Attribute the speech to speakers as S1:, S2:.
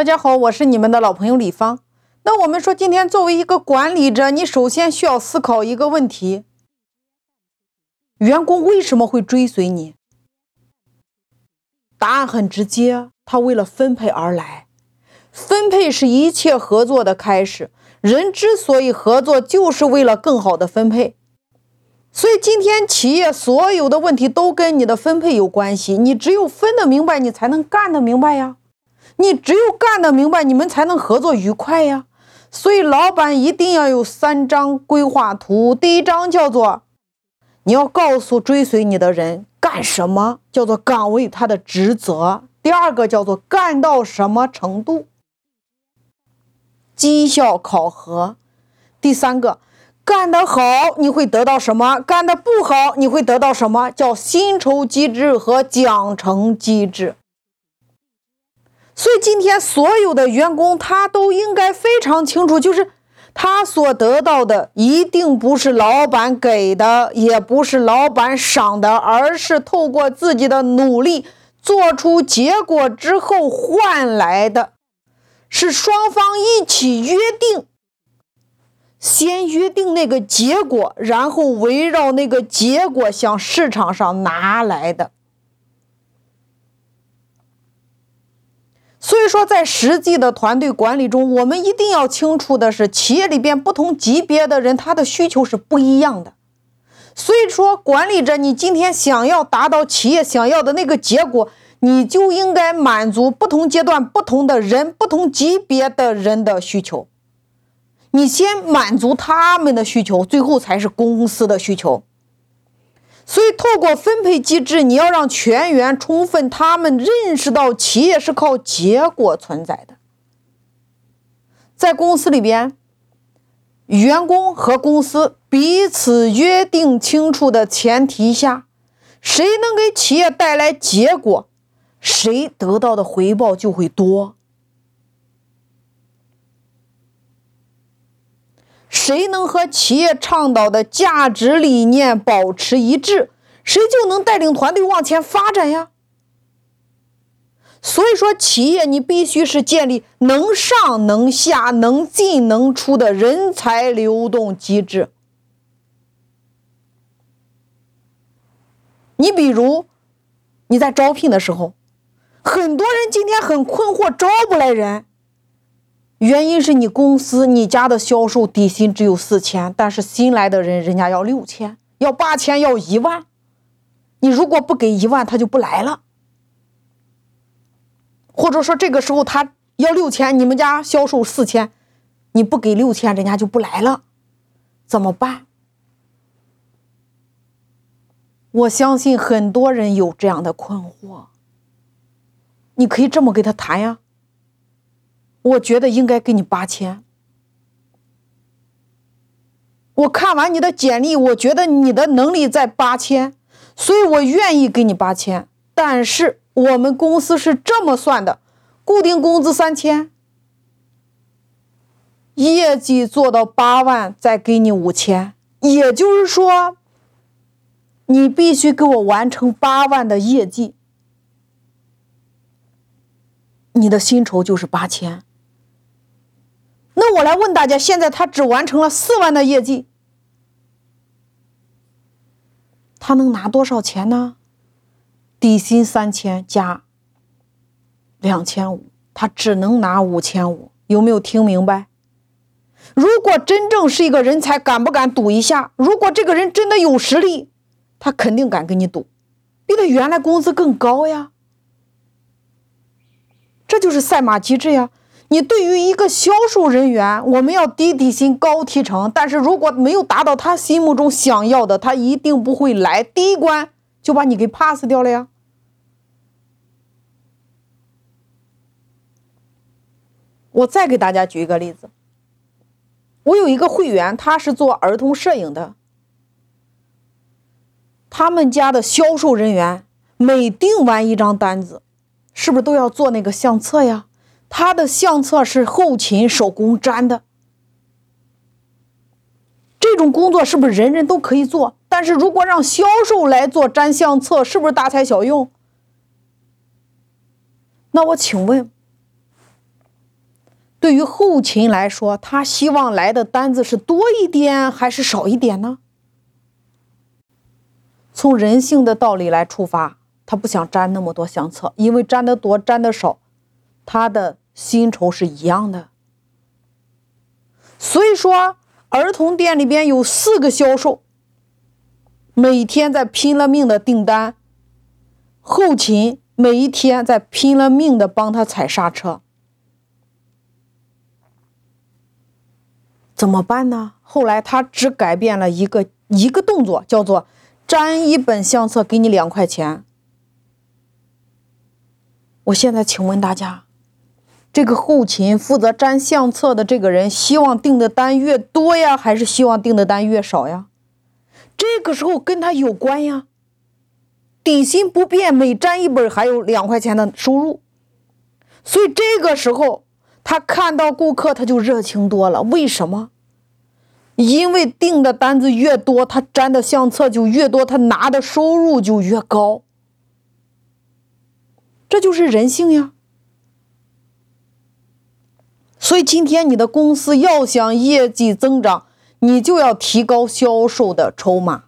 S1: 大家好，我是你们的老朋友李芳。那我们说，今天作为一个管理者，你首先需要思考一个问题：员工为什么会追随你？答案很直接，他为了分配而来。分配是一切合作的开始。人之所以合作，就是为了更好的分配。所以，今天企业所有的问题都跟你的分配有关系。你只有分得明白，你才能干得明白呀。你只有干得明白，你们才能合作愉快呀。所以，老板一定要有三张规划图。第一张叫做，你要告诉追随你的人干什么，叫做岗位他的职责。第二个叫做干到什么程度，绩效考核。第三个，干得好你会得到什么，干得不好你会得到什么，叫薪酬机制和奖惩机制。所以今天所有的员工，他都应该非常清楚，就是他所得到的一定不是老板给的，也不是老板赏的，而是透过自己的努力做出结果之后换来的，是双方一起约定，先约定那个结果，然后围绕那个结果向市场上拿来的。所以说，在实际的团队管理中，我们一定要清楚的是，企业里边不同级别的人，他的需求是不一样的。所以说，管理者，你今天想要达到企业想要的那个结果，你就应该满足不同阶段、不同的人、不同级别的人的需求。你先满足他们的需求，最后才是公司的需求。所以，透过分配机制，你要让全员充分他们认识到，企业是靠结果存在的。在公司里边，员工和公司彼此约定清楚的前提下，谁能给企业带来结果，谁得到的回报就会多。谁能和企业倡导的价值理念保持一致，谁就能带领团队往前发展呀。所以说，企业你必须是建立能上能下、能进能出的人才流动机制。你比如，你在招聘的时候，很多人今天很困惑，招不来人。原因是你公司你家的销售底薪只有四千，但是新来的人人家要六千，要八千，要一万。你如果不给一万，他就不来了。或者说这个时候他要六千，你们家销售四千，你不给六千，人家就不来了，怎么办？我相信很多人有这样的困惑。你可以这么跟他谈呀。我觉得应该给你八千。我看完你的简历，我觉得你的能力在八千，所以我愿意给你八千。但是我们公司是这么算的：固定工资三千，业绩做到八万再给你五千。也就是说，你必须给我完成八万的业绩，你的薪酬就是八千。那我来问大家，现在他只完成了四万的业绩，他能拿多少钱呢？底薪三千加两千五，他只能拿五千五。有没有听明白？如果真正是一个人才，敢不敢赌一下？如果这个人真的有实力，他肯定敢跟你赌，比他原来工资更高呀。这就是赛马机制呀。你对于一个销售人员，我们要低底薪高提成，但是如果没有达到他心目中想要的，他一定不会来，第一关就把你给 pass 掉了呀。我再给大家举一个例子，我有一个会员，他是做儿童摄影的，他们家的销售人员每订完一张单子，是不是都要做那个相册呀？他的相册是后勤手工粘的，这种工作是不是人人都可以做？但是如果让销售来做粘相册，是不是大材小用？那我请问，对于后勤来说，他希望来的单子是多一点还是少一点呢？从人性的道理来出发，他不想粘那么多相册，因为粘的多，粘的少，他的薪酬是一样的。所以说，儿童店里边有四个销售，每天在拼了命的订单，后勤每一天在拼了命的帮他踩刹车。怎么办呢？后来他只改变了一个一个动作，叫做粘一本相册给你两块钱。我现在请问大家，这个后勤负责粘相册的这个人，希望订的单越多呀，还是希望订的单越少呀？这个时候跟他有关呀。底薪不变，每粘一本还有两块钱的收入，所以这个时候。他看到顾客，他就热情多了。为什么？因为订的单子越多，他粘的相册就越多，他拿的收入就越高。这就是人性呀。所以今天你的公司要想业绩增长，你就要提高销售的筹码。